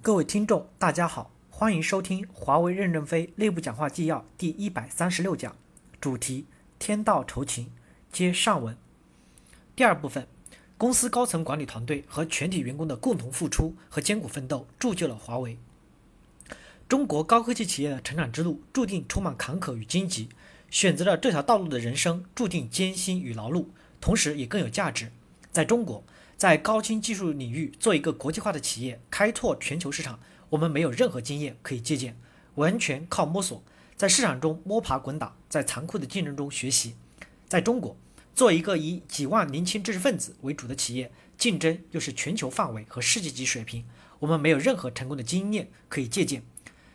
各位听众，大家好，欢迎收听华为任正非内部讲话纪要第一百三十六讲，主题：天道酬勤。接上文。第二部分，公司高层管理团队和全体员工的共同付出和艰苦奋斗，铸就了华为。中国高科技企业的成长之路注定充满坎坷与荆棘，选择了这条道路的人生注定艰辛与劳碌，同时也更有价值。在中国。在高新技术领域做一个国际化的企业，开拓全球市场，我们没有任何经验可以借鉴，完全靠摸索，在市场中摸爬滚打，在残酷的竞争中学习。在中国，做一个以几万年轻知识分子为主的企业，竞争又是全球范围和世界级水平，我们没有任何成功的经验可以借鉴。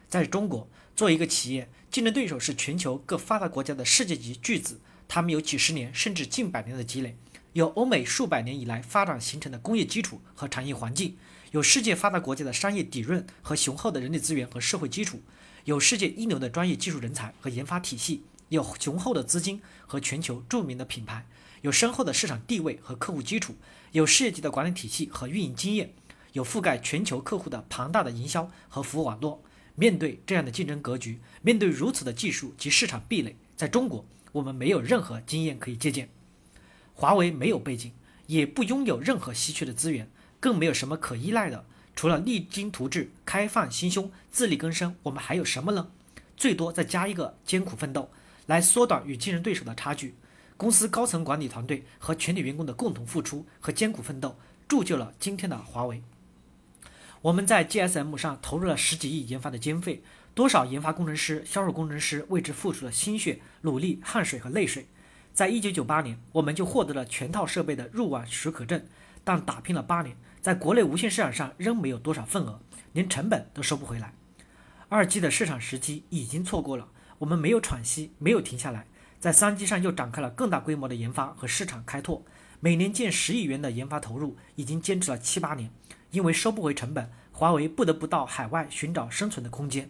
在中国，做一个企业，竞争对手是全球各发达国家的世界级巨子，他们有几十年甚至近百年的积累。有欧美数百年以来发展形成的工业基础和产业环境，有世界发达国家的商业底蕴和雄厚的人力资源和社会基础，有世界一流的专业技术人才和研发体系，有雄厚的资金和全球著名的品牌，有深厚的市场地位和客户基础，有世界级的管理体系和运营经验，有覆盖全球客户的庞大的营销和服务网络。面对这样的竞争格局，面对如此的技术及市场壁垒，在中国，我们没有任何经验可以借鉴。华为没有背景，也不拥有任何稀缺的资源，更没有什么可依赖的。除了励精图治、开放心胸、自力更生，我们还有什么呢？最多再加一个艰苦奋斗，来缩短与竞争对手的差距。公司高层管理团队和全体员工的共同付出和艰苦奋斗，铸就了今天的华为。我们在 GSM 上投入了十几亿研发的经费，多少研发工程师、销售工程师为之付出了心血、努力、汗水和泪水。在一九九八年，我们就获得了全套设备的入网许可证，但打拼了八年，在国内无线市场上仍没有多少份额，连成本都收不回来。二 G 的市场时机已经错过了，我们没有喘息，没有停下来，在三 G 上又展开了更大规模的研发和市场开拓，每年近十亿元的研发投入，已经坚持了七八年。因为收不回成本，华为不得不到海外寻找生存的空间。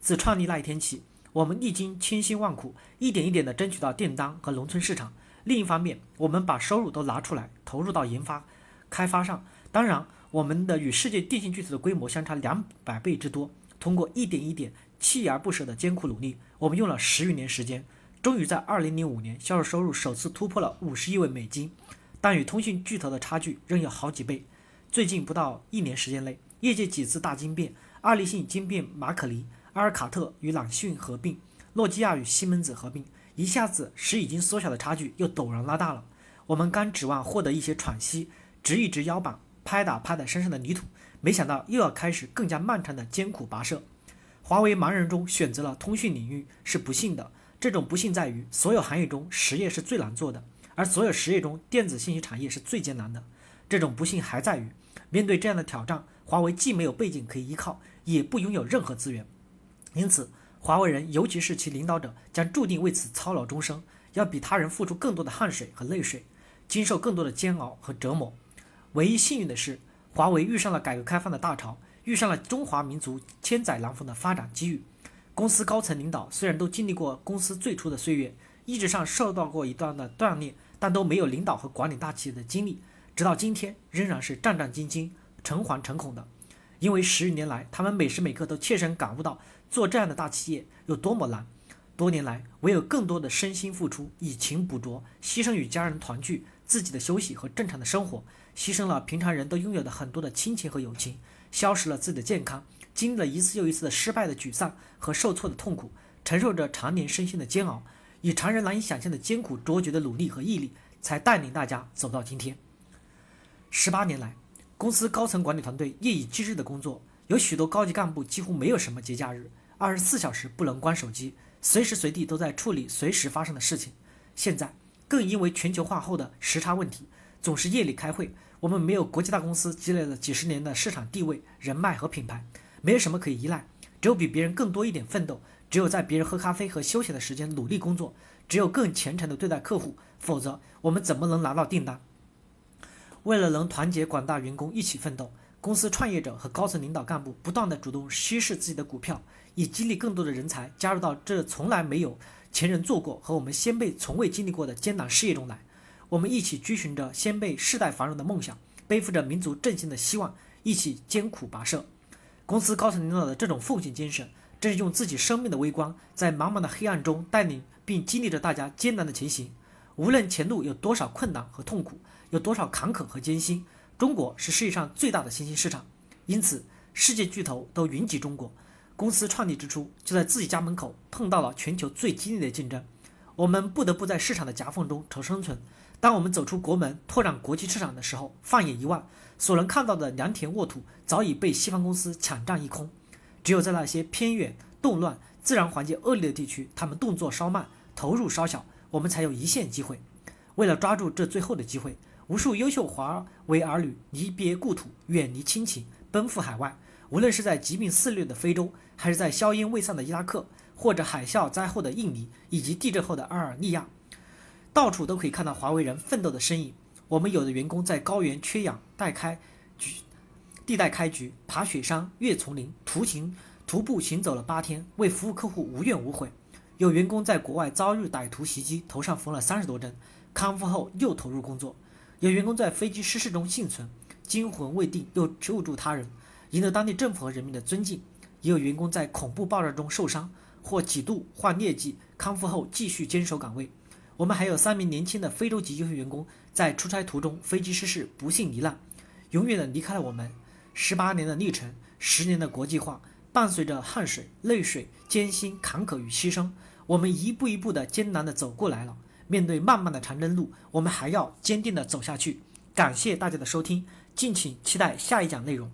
自创立那一天起。我们历经千辛万苦，一点一点地争取到订单和农村市场。另一方面，我们把收入都拿出来投入到研发、开发上。当然，我们的与世界电信巨头的规模相差两百倍之多。通过一点一点、锲而不舍的艰苦努力，我们用了十余年时间，终于在二零零五年销售收入首次突破了五十亿位美金。但与通信巨头的差距仍有好几倍。最近不到一年时间内，业界几次大惊变，爱立信惊变马可尼。阿尔卡特与朗讯合并，诺基亚与西门子合并，一下子使已经缩小的差距又陡然拉大了。我们刚指望获得一些喘息，直一直腰板，拍打拍打身上的泥土，没想到又要开始更加漫长的艰苦跋涉。华为盲人中选择了通讯领域是不幸的，这种不幸在于所有行业中实业是最难做的，而所有实业中电子信息产业是最艰难的。这种不幸还在于，面对这样的挑战，华为既没有背景可以依靠，也不拥有任何资源。因此，华为人，尤其是其领导者，将注定为此操劳终生，要比他人付出更多的汗水和泪水，经受更多的煎熬和折磨。唯一幸运的是，华为遇上了改革开放的大潮，遇上了中华民族千载难逢的发展机遇。公司高层领导虽然都经历过公司最初的岁月，意志上受到过一段的锻炼，但都没有领导和管理大企业的经历，直到今天仍然是战战兢兢、诚惶诚恐的。因为十余年来，他们每时每刻都切身感悟到做这样的大企业有多么难。多年来，唯有更多的身心付出，以情补拙，牺牲与家人团聚、自己的休息和正常的生活，牺牲了平常人都拥有的很多的亲情和友情，消失了自己的健康，经历了一次又一次的失败的沮丧和受挫的痛苦，承受着常年身心的煎熬，以常人难以想象的艰苦卓绝的努力和毅力，才带领大家走到今天。十八年来。公司高层管理团队夜以继日的工作，有许多高级干部几乎没有什么节假日，二十四小时不能关手机，随时随地都在处理随时发生的事情。现在更因为全球化后的时差问题，总是夜里开会。我们没有国际大公司积累了几十年的市场地位、人脉和品牌，没有什么可以依赖，只有比别人更多一点奋斗，只有在别人喝咖啡和休闲的时间努力工作，只有更虔诚的对待客户，否则我们怎么能拿到订单？为了能团结广大员工一起奋斗，公司创业者和高层领导干部不断的主动稀释自己的股票，以激励更多的人才加入到这从来没有前人做过和我们先辈从未经历过的艰难事业中来。我们一起追寻着先辈世代繁荣的梦想，背负着民族振兴的希望，一起艰苦跋涉。公司高层领导的这种奉献精神，正是用自己生命的微光，在茫茫的黑暗中带领并激励着大家艰难的前行。无论前路有多少困难和痛苦，有多少坎坷和艰辛，中国是世界上最大的新兴市场，因此世界巨头都云集中国。公司创立之初，就在自己家门口碰到了全球最激烈的竞争，我们不得不在市场的夹缝中求生存。当我们走出国门，拓展国际市场的时候，放眼一望，所能看到的良田沃土早已被西方公司抢占一空。只有在那些偏远、动乱、自然环境恶劣的地区，他们动作稍慢，投入稍小。我们才有一线机会。为了抓住这最后的机会，无数优秀华为儿女离别故土，远离亲情，奔赴海外。无论是在疾病肆虐的非洲，还是在硝烟未散的伊拉克，或者海啸灾后的印尼，以及地震后的阿尔利亚，到处都可以看到华为人奋斗的身影。我们有的员工在高原缺氧待开局，地带开局，爬雪山、越丛林，徒行徒步行走了八天，为服务客户无怨无悔。有员工在国外遭遇歹徒袭击，头上缝了三十多针，康复后又投入工作；有员工在飞机失事中幸存，惊魂未定又救助他人，赢得当地政府和人民的尊敬；也有员工在恐怖爆炸中受伤或几度患疟疾，康复后继续坚守岗位。我们还有三名年轻的非洲籍优秀员工在出差途中飞机失事不幸罹难，永远的离开了我们。十八年的历程，十年的国际化，伴随着汗水、泪水、艰辛、坎坷与牺牲。我们一步一步的艰难的走过来了，面对漫漫的长征路，我们还要坚定的走下去。感谢大家的收听，敬请期待下一讲内容。